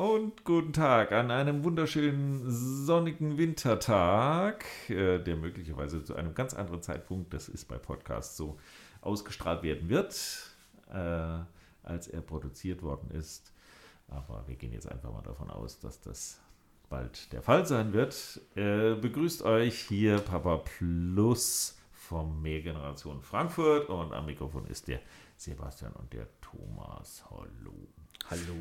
Und guten Tag an einem wunderschönen sonnigen Wintertag, äh, der möglicherweise zu einem ganz anderen Zeitpunkt, das ist bei Podcasts so, ausgestrahlt werden wird, äh, als er produziert worden ist. Aber wir gehen jetzt einfach mal davon aus, dass das bald der Fall sein wird. Äh, begrüßt euch hier Papa Plus vom Mehrgeneration Frankfurt und am Mikrofon ist der Sebastian und der Thomas. Hallo. Hallo.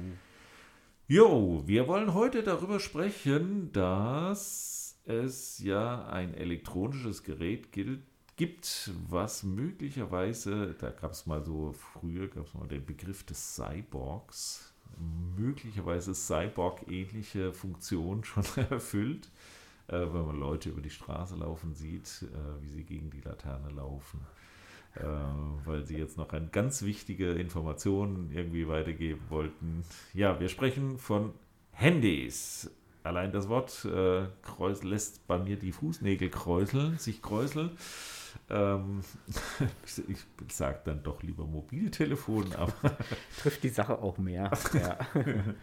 Jo, wir wollen heute darüber sprechen, dass es ja ein elektronisches Gerät gilt, gibt, was möglicherweise, da gab es mal so, früher gab es mal den Begriff des Cyborgs, möglicherweise Cyborg-ähnliche Funktion schon erfüllt, äh, wenn man Leute über die Straße laufen sieht, äh, wie sie gegen die Laterne laufen äh, weil sie jetzt noch eine ganz wichtige Information irgendwie weitergeben wollten. Ja, wir sprechen von Handys. Allein das Wort äh, lässt bei mir die Fußnägel kräuseln, sich kräuseln. Ähm, ich sage dann doch lieber Mobiltelefon, aber. Trifft die Sache auch mehr. Ja.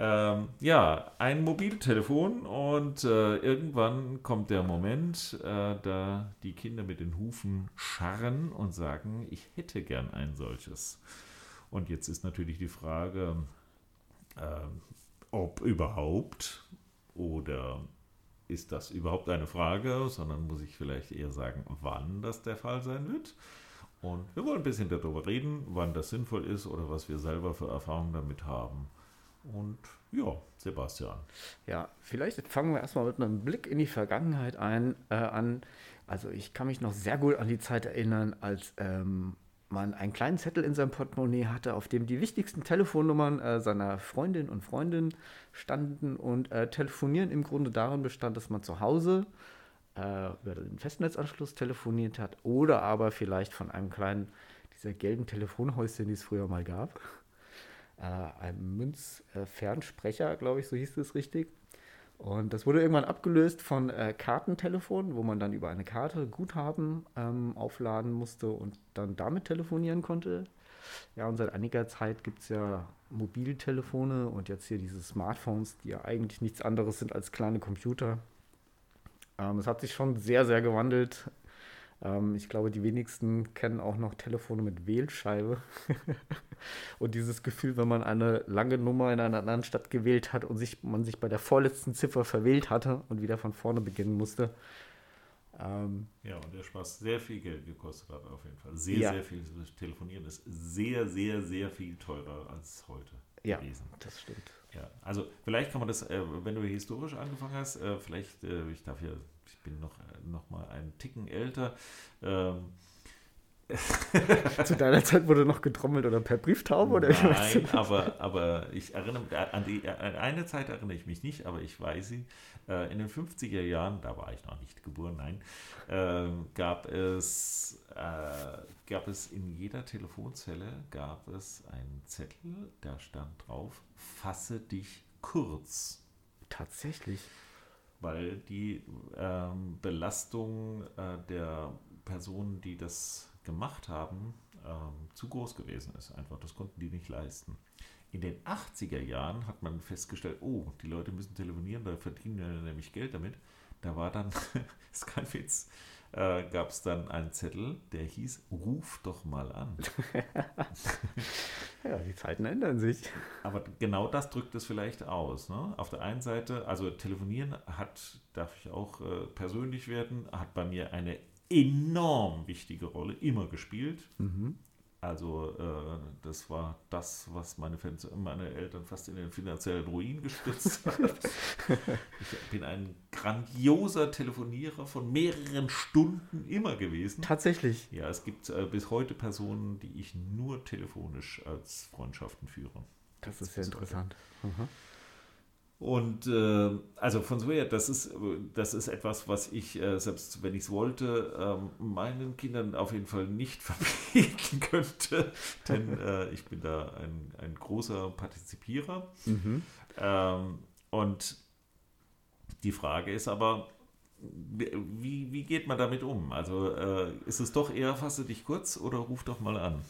Ähm, ja, ein Mobiltelefon und äh, irgendwann kommt der Moment, äh, da die Kinder mit den Hufen scharren und sagen, ich hätte gern ein solches. Und jetzt ist natürlich die Frage, äh, ob überhaupt oder ist das überhaupt eine Frage, sondern muss ich vielleicht eher sagen, wann das der Fall sein wird. Und wir wollen ein bisschen darüber reden, wann das sinnvoll ist oder was wir selber für Erfahrungen damit haben. Und ja, Sebastian. Ja, vielleicht fangen wir erstmal mit einem Blick in die Vergangenheit ein, äh, an. Also ich kann mich noch sehr gut an die Zeit erinnern, als ähm, man einen kleinen Zettel in seinem Portemonnaie hatte, auf dem die wichtigsten Telefonnummern äh, seiner Freundin und Freundin standen. Und äh, telefonieren im Grunde darin bestand, dass man zu Hause äh, über den Festnetzanschluss telefoniert hat oder aber vielleicht von einem kleinen, dieser gelben Telefonhäuschen, die es früher mal gab äh, einem Münzfernsprecher, glaube ich, so hieß es richtig. Und das wurde irgendwann abgelöst von äh, Kartentelefonen, wo man dann über eine Karte Guthaben ähm, aufladen musste und dann damit telefonieren konnte. Ja, und seit einiger Zeit gibt es ja Mobiltelefone und jetzt hier diese Smartphones, die ja eigentlich nichts anderes sind als kleine Computer. Ähm, es hat sich schon sehr, sehr gewandelt. Ähm, ich glaube, die wenigsten kennen auch noch Telefone mit Wählscheibe. und dieses Gefühl, wenn man eine lange Nummer in einer anderen Stadt gewählt hat und sich, man sich bei der vorletzten Ziffer verwählt hatte und wieder von vorne beginnen musste. Ähm, ja, und der Spaß sehr viel Geld gekostet hat, auf jeden Fall. Sehr, ja. sehr viel telefonieren ist sehr, sehr, sehr viel teurer als heute ja, gewesen. das stimmt. Ja, also vielleicht kann man das, äh, wenn du historisch angefangen hast, äh, vielleicht, äh, ich darf ja ich bin noch, noch mal einen Ticken älter. Ähm, Zu deiner Zeit wurde noch getrommelt oder per Brieftaube? Oder Nein, aber, aber ich erinnere an, die, an eine Zeit erinnere ich mich nicht, aber ich weiß sie. Äh, in den 50er Jahren, da war ich noch nicht geboren, nein, äh, gab, es, äh, gab es in jeder Telefonzelle gab es einen Zettel, da stand drauf, fasse dich kurz. Tatsächlich weil die ähm, Belastung äh, der Personen, die das gemacht haben, ähm, zu groß gewesen ist. Einfach, das konnten die nicht leisten. In den 80er Jahren hat man festgestellt, oh, die Leute müssen telefonieren, da verdienen wir nämlich Geld damit. Da war dann, ist kein Witz, äh, gab es dann einen Zettel, der hieß, ruf doch mal an. ja, die Zeiten ändern sich. Aber genau das drückt es vielleicht aus. Ne? Auf der einen Seite, also telefonieren hat, darf ich auch äh, persönlich werden, hat bei mir eine enorm wichtige Rolle immer gespielt. Mhm. Also äh, das war das, was meine, meine Eltern fast in den finanziellen Ruin gestützt hat. ich bin ein grandioser Telefonierer von mehreren Stunden immer gewesen. Tatsächlich. Ja, es gibt äh, bis heute Personen, die ich nur telefonisch als Freundschaften führe. Das ist sehr interessant. Mhm. Und äh, also von so her, das ist, das ist etwas, was ich, äh, selbst wenn ich es wollte, äh, meinen Kindern auf jeden Fall nicht verbieten könnte. Denn äh, ich bin da ein, ein großer Partizipierer. Mhm. Ähm, und die Frage ist aber, wie, wie geht man damit um? Also äh, ist es doch eher, fasse dich kurz oder ruf doch mal an?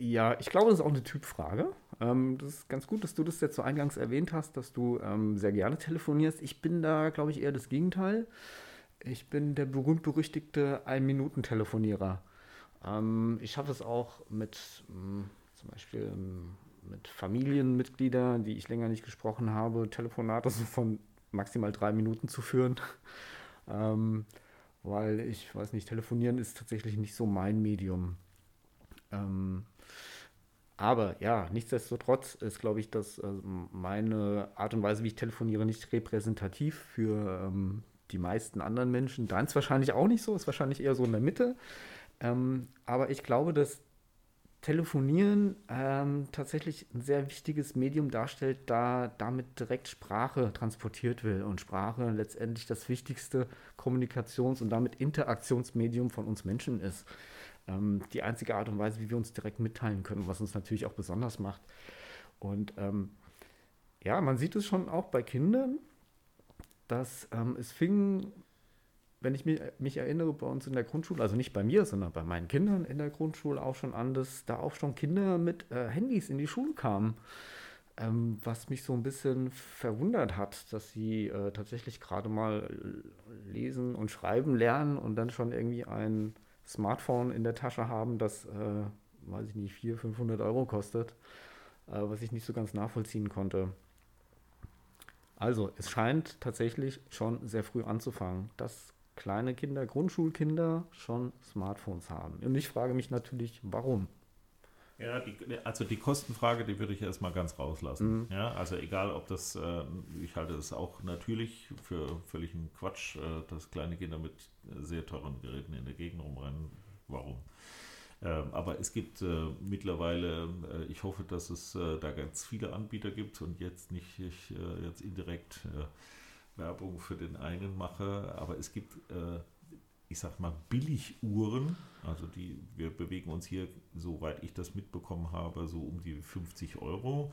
Ja, ich glaube, das ist auch eine Typfrage. Ähm, das ist ganz gut, dass du das jetzt so eingangs erwähnt hast, dass du ähm, sehr gerne telefonierst. Ich bin da, glaube ich, eher das Gegenteil. Ich bin der berühmt-berüchtigte Ein-Minuten-Telefonierer. Ähm, ich schaffe es auch mit hm, zum Beispiel ähm, mit Familienmitgliedern, die ich länger nicht gesprochen habe, Telefonate so von maximal drei Minuten zu führen. ähm, weil ich weiß nicht, telefonieren ist tatsächlich nicht so mein Medium. Ähm, aber ja, nichtsdestotrotz ist, glaube ich, dass äh, meine Art und Weise, wie ich telefoniere, nicht repräsentativ für ähm, die meisten anderen Menschen. Deins wahrscheinlich auch nicht so, ist wahrscheinlich eher so in der Mitte. Ähm, aber ich glaube, dass Telefonieren ähm, tatsächlich ein sehr wichtiges Medium darstellt, da damit direkt Sprache transportiert wird und Sprache letztendlich das wichtigste Kommunikations- und damit Interaktionsmedium von uns Menschen ist. Ähm, die einzige Art und Weise, wie wir uns direkt mitteilen können, was uns natürlich auch besonders macht. Und ähm, ja, man sieht es schon auch bei Kindern, dass ähm, es fing wenn ich mich, mich, erinnere, bei uns in der Grundschule, also nicht bei mir, sondern bei meinen Kindern in der Grundschule auch schon an, dass da auch schon Kinder mit äh, Handys in die Schule kamen. Ähm, was mich so ein bisschen verwundert hat, dass sie äh, tatsächlich gerade mal lesen und schreiben lernen und dann schon irgendwie ein Smartphone in der Tasche haben, das, äh, weiß ich nicht, 400, 500 Euro kostet, äh, was ich nicht so ganz nachvollziehen konnte. Also, es scheint tatsächlich schon sehr früh anzufangen. Das kleine Kinder, Grundschulkinder schon Smartphones haben. Und ich frage mich natürlich, warum? Ja, die, also die Kostenfrage, die würde ich erstmal ganz rauslassen. Mhm. Ja, also egal, ob das, äh, ich halte es auch natürlich für völligen Quatsch, äh, dass kleine Kinder mit sehr teuren Geräten in der Gegend rumrennen. Warum? Ähm, aber es gibt äh, mittlerweile, äh, ich hoffe, dass es äh, da ganz viele Anbieter gibt und jetzt nicht ich, äh, jetzt indirekt Werbung für den einen mache, aber es gibt, ich sag mal, Billiguhren, also die, wir bewegen uns hier, soweit ich das mitbekommen habe, so um die 50 Euro.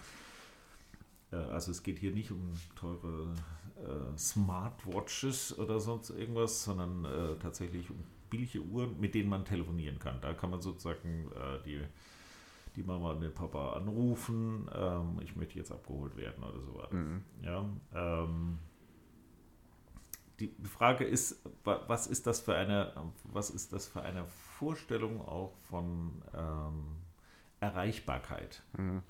Äh, also es geht hier nicht um teure äh, Smartwatches oder sonst irgendwas, sondern äh, tatsächlich um billige Uhren, mit denen man telefonieren kann. Da kann man sozusagen äh, die die Mama und den Papa anrufen, ähm, ich möchte jetzt abgeholt werden oder so weiter. Mhm. Ja, ähm, die Frage ist, was ist das für eine, was ist das für eine Vorstellung auch von ähm, Erreichbarkeit? Mhm.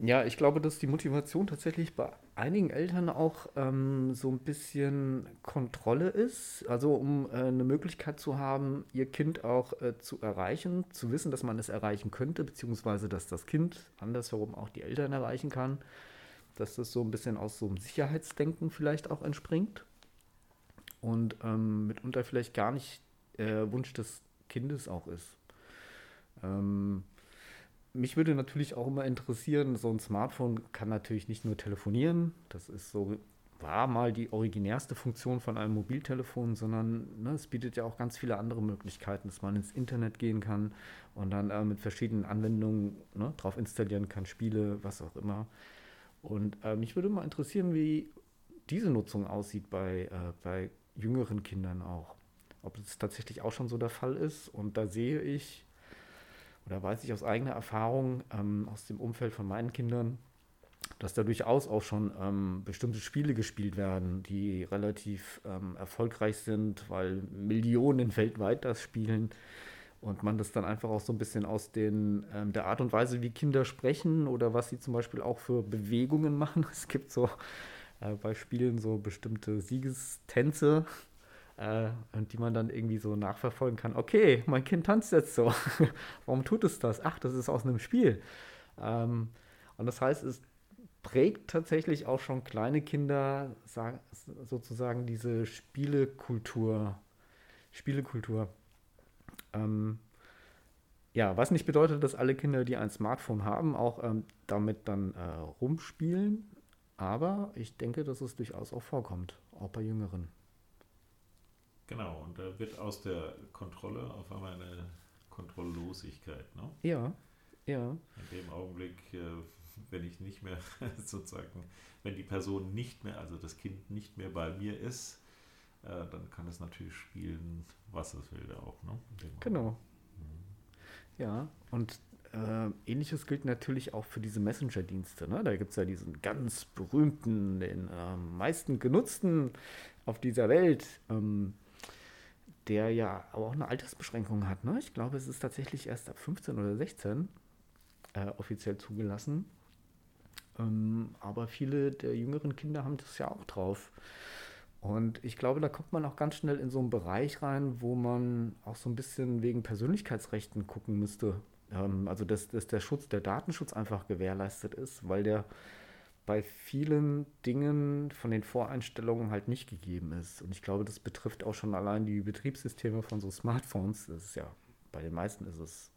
Ja, ich glaube, dass die Motivation tatsächlich bei einigen Eltern auch ähm, so ein bisschen Kontrolle ist. Also um äh, eine Möglichkeit zu haben, ihr Kind auch äh, zu erreichen, zu wissen, dass man es erreichen könnte, beziehungsweise dass das Kind andersherum auch die Eltern erreichen kann. Dass das so ein bisschen aus so einem Sicherheitsdenken vielleicht auch entspringt und ähm, mitunter vielleicht gar nicht äh, Wunsch des Kindes auch ist. Ähm, mich würde natürlich auch immer interessieren, so ein Smartphone kann natürlich nicht nur telefonieren, das ist so, war mal die originärste Funktion von einem Mobiltelefon, sondern ne, es bietet ja auch ganz viele andere Möglichkeiten, dass man ins Internet gehen kann und dann äh, mit verschiedenen Anwendungen ne, drauf installieren kann, Spiele, was auch immer. Und äh, mich würde mal interessieren, wie diese Nutzung aussieht bei, äh, bei jüngeren Kindern auch. Ob es tatsächlich auch schon so der Fall ist. Und da sehe ich oder weiß ich aus eigener Erfahrung ähm, aus dem Umfeld von meinen Kindern, dass da durchaus auch schon ähm, bestimmte Spiele gespielt werden, die relativ ähm, erfolgreich sind, weil Millionen weltweit das spielen und man das dann einfach auch so ein bisschen aus den, ähm, der Art und Weise, wie Kinder sprechen oder was sie zum Beispiel auch für Bewegungen machen. Es gibt so äh, bei Spielen so bestimmte Siegestänze, äh, und die man dann irgendwie so nachverfolgen kann. Okay, mein Kind tanzt jetzt so. Warum tut es das? Ach, das ist aus einem Spiel. Ähm, und das heißt, es prägt tatsächlich auch schon kleine Kinder sozusagen diese Spielekultur. Spielekultur. Ähm, ja, was nicht bedeutet, dass alle Kinder, die ein Smartphone haben, auch ähm, damit dann äh, rumspielen. Aber ich denke, dass es durchaus auch vorkommt, auch bei Jüngeren. Genau, und da wird aus der Kontrolle auf einmal eine Kontrolllosigkeit. Ne? Ja, ja. In dem Augenblick, äh, wenn ich nicht mehr sozusagen, wenn die Person nicht mehr, also das Kind nicht mehr bei mir ist, äh, dann kann es natürlich spielen, was es will auch. Ne? Genau. Mhm. Ja, und äh, ähnliches gilt natürlich auch für diese Messenger-Dienste. Ne? Da gibt es ja diesen ganz berühmten, den äh, meisten genutzten auf dieser Welt, ähm, der ja aber auch eine Altersbeschränkung hat. Ne? Ich glaube, es ist tatsächlich erst ab 15 oder 16 äh, offiziell zugelassen. Ähm, aber viele der jüngeren Kinder haben das ja auch drauf. Und ich glaube, da kommt man auch ganz schnell in so einen Bereich rein, wo man auch so ein bisschen wegen Persönlichkeitsrechten gucken müsste. Ähm, also, dass, dass der Schutz, der Datenschutz einfach gewährleistet ist, weil der bei vielen Dingen von den Voreinstellungen halt nicht gegeben ist. Und ich glaube, das betrifft auch schon allein die Betriebssysteme von so Smartphones. Das ist ja, bei den meisten ist es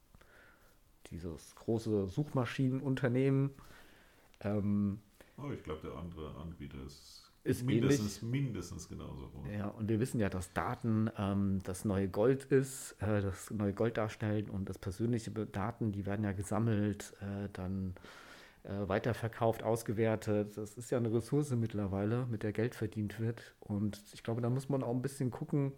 dieses große Suchmaschinenunternehmen. Ähm, oh, ich glaube, der andere Anbieter ist ist mindestens, ähnlich. mindestens genauso. Ja, und wir wissen ja, dass Daten ähm, das neue Gold ist, äh, das neue Gold darstellen und das persönliche Daten, die werden ja gesammelt, äh, dann äh, weiterverkauft, ausgewertet. Das ist ja eine Ressource mittlerweile, mit der Geld verdient wird. Und ich glaube, da muss man auch ein bisschen gucken,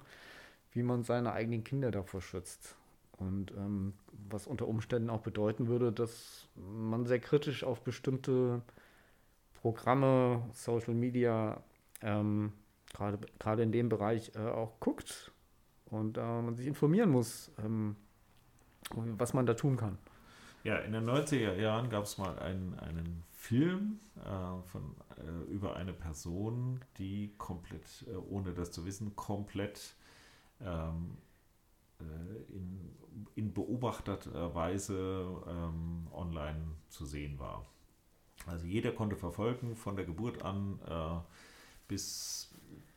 wie man seine eigenen Kinder davor schützt. Und ähm, was unter Umständen auch bedeuten würde, dass man sehr kritisch auf bestimmte Programme, Social Media, ähm, gerade in dem Bereich äh, auch guckt und äh, man sich informieren muss, ähm, was man da tun kann. Ja, in den 90er Jahren gab es mal einen, einen Film äh, von, äh, über eine Person, die komplett, äh, ohne das zu wissen, komplett ähm, äh, in, in beobachteter Weise ähm, online zu sehen war. Also jeder konnte verfolgen, von der Geburt an äh, bis,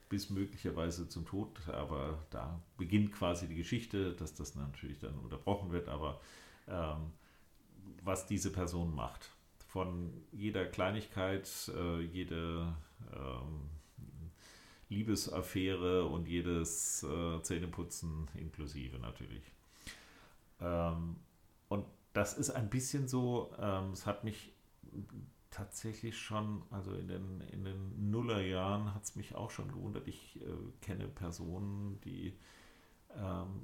bis möglicherweise zum Tod. Aber da beginnt quasi die Geschichte, dass das natürlich dann unterbrochen wird. Aber ähm, was diese Person macht, von jeder Kleinigkeit, äh, jede ähm, Liebesaffäre und jedes äh, Zähneputzen inklusive natürlich. Ähm, und das ist ein bisschen so, ähm, es hat mich tatsächlich schon, also in den, in den Nullerjahren hat es mich auch schon gewundert. Ich äh, kenne Personen, die ähm,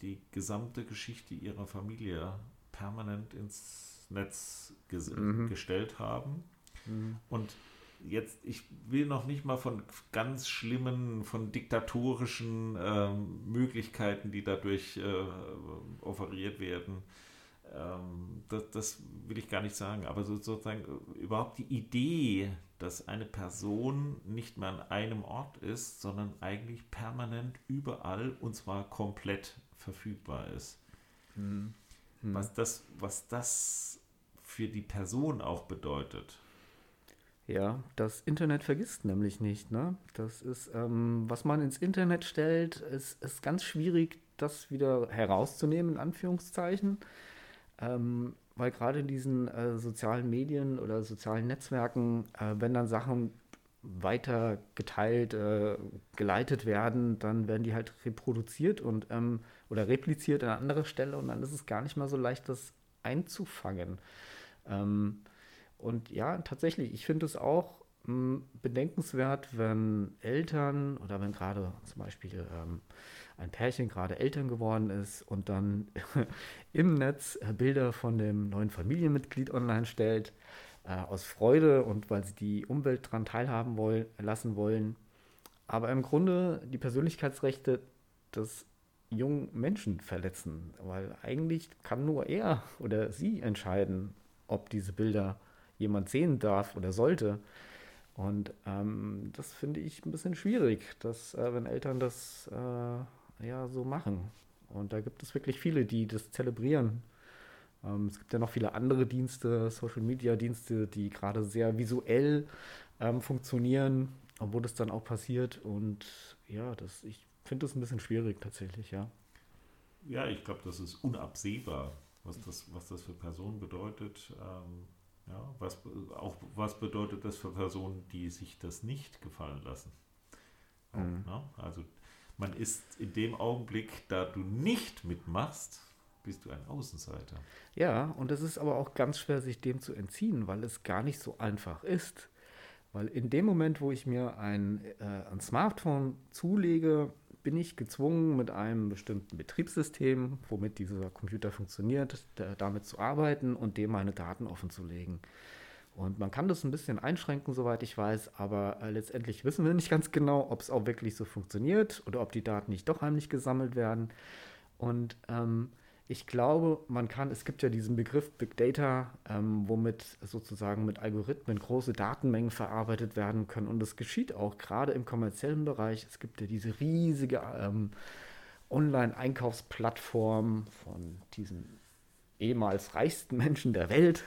die gesamte Geschichte ihrer Familie permanent ins Netz ges mhm. gestellt haben. Mhm. Und jetzt, ich will noch nicht mal von ganz schlimmen, von diktatorischen ähm, Möglichkeiten, die dadurch äh, offeriert werden, ähm, das, das, will ich gar nicht sagen, aber sozusagen äh, überhaupt die Idee, dass eine Person nicht mehr an einem Ort ist, sondern eigentlich permanent überall und zwar komplett verfügbar ist. Hm. Hm. Was, das, was das für die Person auch bedeutet. Ja, das Internet vergisst nämlich nicht. Ne? Das ist, ähm, was man ins Internet stellt, ist, ist ganz schwierig, das wieder herauszunehmen, in Anführungszeichen. Ähm, weil gerade in diesen äh, sozialen Medien oder sozialen Netzwerken, äh, wenn dann Sachen weiter geteilt, äh, geleitet werden, dann werden die halt reproduziert und ähm, oder repliziert an anderer Stelle und dann ist es gar nicht mal so leicht, das einzufangen. Ähm, und ja, tatsächlich, ich finde es auch bedenkenswert, wenn Eltern oder wenn gerade zum Beispiel ähm, ein Pärchen gerade Eltern geworden ist und dann im Netz äh, Bilder von dem neuen Familienmitglied online stellt, äh, aus Freude und weil sie die Umwelt daran teilhaben wollen, lassen wollen. Aber im Grunde die Persönlichkeitsrechte des jungen Menschen verletzen, weil eigentlich kann nur er oder sie entscheiden, ob diese Bilder jemand sehen darf oder sollte. Und ähm, das finde ich ein bisschen schwierig, dass äh, wenn Eltern das äh, ja so machen. Und da gibt es wirklich viele, die das zelebrieren. Ähm, es gibt ja noch viele andere Dienste, Social Media Dienste, die gerade sehr visuell ähm, funktionieren, obwohl das dann auch passiert. Und ja, das, ich finde das ein bisschen schwierig tatsächlich, ja. Ja, ich glaube, das ist unabsehbar, was das, was das für Personen bedeutet. Ähm, ja, was, auch was bedeutet das für Personen, die sich das nicht gefallen lassen. Mhm. ne? Also man ist in dem Augenblick, da du nicht mitmachst, bist du ein Außenseiter. Ja, und es ist aber auch ganz schwer, sich dem zu entziehen, weil es gar nicht so einfach ist. Weil in dem Moment, wo ich mir ein, äh, ein Smartphone zulege, bin ich gezwungen, mit einem bestimmten Betriebssystem, womit dieser Computer funktioniert, damit zu arbeiten und dem meine Daten offenzulegen. Und man kann das ein bisschen einschränken, soweit ich weiß, aber äh, letztendlich wissen wir nicht ganz genau, ob es auch wirklich so funktioniert oder ob die Daten nicht doch heimlich gesammelt werden. Und ähm, ich glaube, man kann, es gibt ja diesen Begriff Big Data, ähm, womit sozusagen mit Algorithmen große Datenmengen verarbeitet werden können. Und das geschieht auch gerade im kommerziellen Bereich. Es gibt ja diese riesige ähm, Online-Einkaufsplattform von diesen ehemals reichsten Menschen der Welt,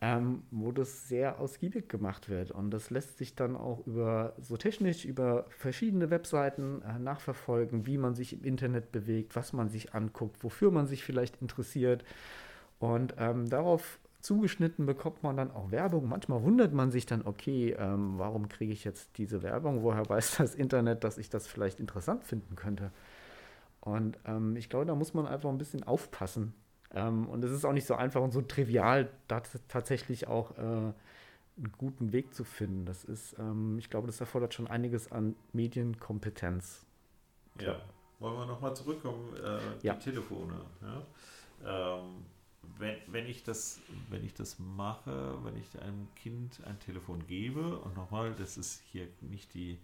ähm, wo das sehr ausgiebig gemacht wird. Und das lässt sich dann auch über so technisch über verschiedene Webseiten äh, nachverfolgen, wie man sich im Internet bewegt, was man sich anguckt, wofür man sich vielleicht interessiert. Und ähm, darauf zugeschnitten bekommt man dann auch Werbung. Manchmal wundert man sich dann, okay, ähm, warum kriege ich jetzt diese Werbung? Woher weiß das Internet, dass ich das vielleicht interessant finden könnte? Und ähm, ich glaube, da muss man einfach ein bisschen aufpassen, ähm, und es ist auch nicht so einfach und so trivial, da tatsächlich auch äh, einen guten Weg zu finden. Das ist, ähm, ich glaube, das erfordert schon einiges an Medienkompetenz. Ja, wollen wir nochmal zurückkommen, äh, die ja. Telefone. Ja? Ähm, wenn, wenn, ich das, wenn ich das mache, wenn ich einem Kind ein Telefon gebe, und nochmal, das ist hier nicht die,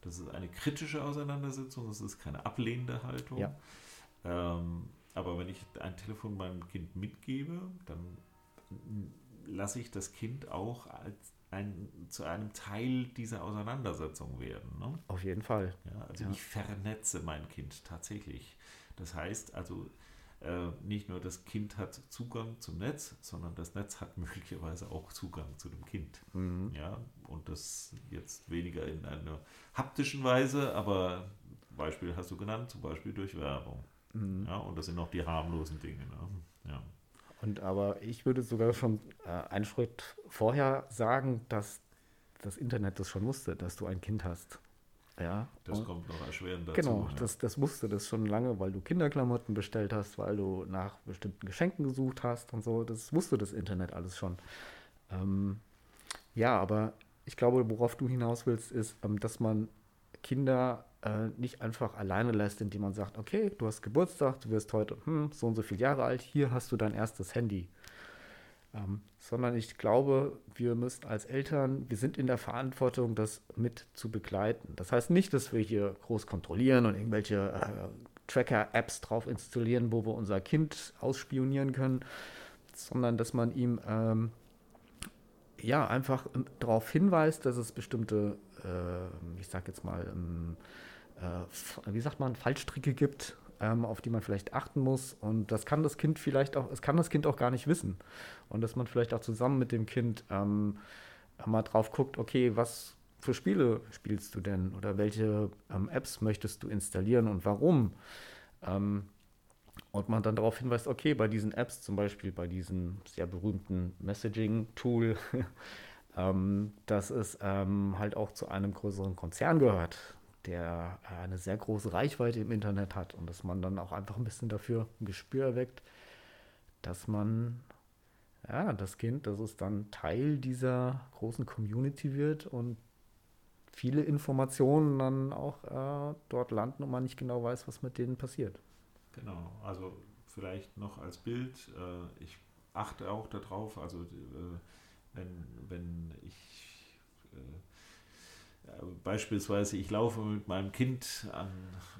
das ist eine kritische Auseinandersetzung, das ist keine ablehnende Haltung. Ja. Ähm, aber wenn ich ein Telefon meinem Kind mitgebe, dann lasse ich das Kind auch als ein, zu einem Teil dieser Auseinandersetzung werden. Ne? Auf jeden Fall. Ja, also ja. ich vernetze mein Kind tatsächlich. Das heißt also, äh, nicht nur das Kind hat Zugang zum Netz, sondern das Netz hat möglicherweise auch Zugang zu dem Kind. Mhm. Ja, und das jetzt weniger in einer haptischen Weise, aber Beispiel hast du genannt, zum Beispiel durch Werbung. Mhm. Ja, und das sind auch die harmlosen Dinge. Ne? Ja. Und aber ich würde sogar schon äh, einen Schritt vorher sagen, dass das Internet das schon wusste, dass du ein Kind hast. Ja. Das und kommt noch erschwerend dazu. Genau, ja. das, das wusste das schon lange, weil du Kinderklamotten bestellt hast, weil du nach bestimmten Geschenken gesucht hast und so. Das wusste das Internet alles schon. Ähm, ja, aber ich glaube, worauf du hinaus willst, ist, ähm, dass man Kinder äh, nicht einfach alleine lässt, indem man sagt, okay, du hast Geburtstag, du wirst heute hm, so und so viele Jahre alt, hier hast du dein erstes Handy. Ähm, sondern ich glaube, wir müssen als Eltern, wir sind in der Verantwortung, das mit zu begleiten. Das heißt nicht, dass wir hier groß kontrollieren und irgendwelche äh, Tracker-Apps drauf installieren, wo wir unser Kind ausspionieren können, sondern dass man ihm ähm, ja einfach darauf hinweist, dass es bestimmte, äh, ich sag jetzt mal, ähm, äh, wie sagt man, Fallstricke gibt, ähm, auf die man vielleicht achten muss. Und das kann das Kind vielleicht auch, es kann das Kind auch gar nicht wissen. Und dass man vielleicht auch zusammen mit dem Kind ähm, mal drauf guckt, okay, was für Spiele spielst du denn? Oder welche ähm, Apps möchtest du installieren und warum? Ähm, und man dann darauf hinweist, okay, bei diesen Apps, zum Beispiel bei diesem sehr berühmten Messaging-Tool, ähm, dass es ähm, halt auch zu einem größeren Konzern gehört der äh, eine sehr große Reichweite im Internet hat und dass man dann auch einfach ein bisschen dafür ein Gespür erweckt, dass man, ja, das Kind, dass es dann Teil dieser großen Community wird und viele Informationen dann auch äh, dort landen und man nicht genau weiß, was mit denen passiert. Genau, also vielleicht noch als Bild, äh, ich achte auch darauf, also äh, wenn, wenn ich äh, Beispielsweise, ich laufe mit meinem Kind an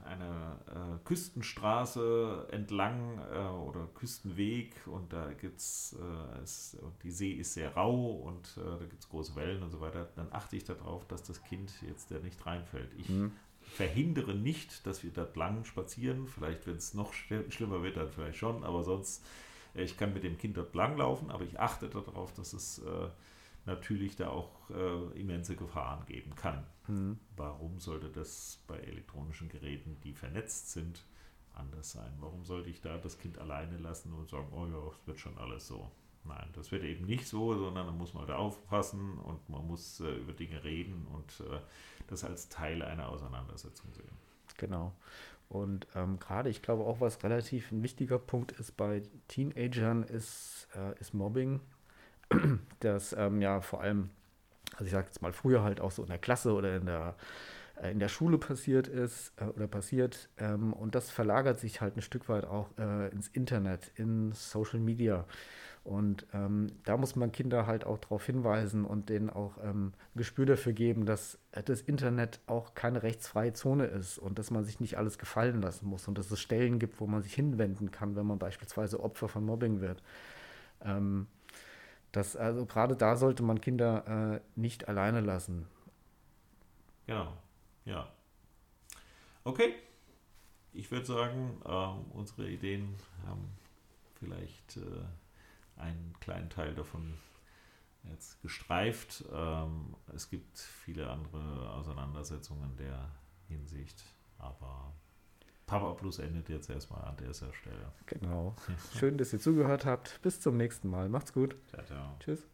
einer äh, Küstenstraße entlang äh, oder Küstenweg und da gibt's äh, die See ist sehr rau und äh, da gibt es große Wellen und so weiter, dann achte ich darauf, dass das Kind jetzt da nicht reinfällt. Ich mhm. verhindere nicht, dass wir dort lang spazieren. Vielleicht, wenn es noch schlimmer wird, dann vielleicht schon, aber sonst, äh, ich kann mit dem Kind dort lang laufen, aber ich achte darauf, dass es äh, natürlich da auch äh, immense Gefahren geben kann. Mhm. Warum sollte das bei elektronischen Geräten, die vernetzt sind, anders sein? Warum sollte ich da das Kind alleine lassen und sagen, oh ja, es wird schon alles so? Nein, das wird eben nicht so, sondern da muss man da aufpassen und man muss äh, über Dinge reden und äh, das als Teil einer Auseinandersetzung sehen. Genau. Und ähm, gerade, ich glaube auch, was relativ ein wichtiger Punkt ist bei Teenagern, ist, äh, ist Mobbing dass ähm, ja vor allem, also ich sage jetzt mal früher halt auch so in der Klasse oder in der äh, in der Schule passiert ist äh, oder passiert. Ähm, und das verlagert sich halt ein Stück weit auch äh, ins Internet, in Social Media. Und ähm, da muss man Kinder halt auch darauf hinweisen und denen auch ähm, Gespür dafür geben, dass das Internet auch keine rechtsfreie Zone ist und dass man sich nicht alles gefallen lassen muss und dass es Stellen gibt, wo man sich hinwenden kann, wenn man beispielsweise Opfer von Mobbing wird. Ähm, das, also gerade da sollte man Kinder äh, nicht alleine lassen. Genau, ja. Okay, ich würde sagen, äh, unsere Ideen haben vielleicht äh, einen kleinen Teil davon jetzt gestreift. Ähm, es gibt viele andere Auseinandersetzungen in der Hinsicht, aber Papa Plus endet jetzt erstmal an dieser Stelle. Genau. Schön, dass ihr zugehört habt. Bis zum nächsten Mal. Macht's gut. Ciao, ciao. Tschüss.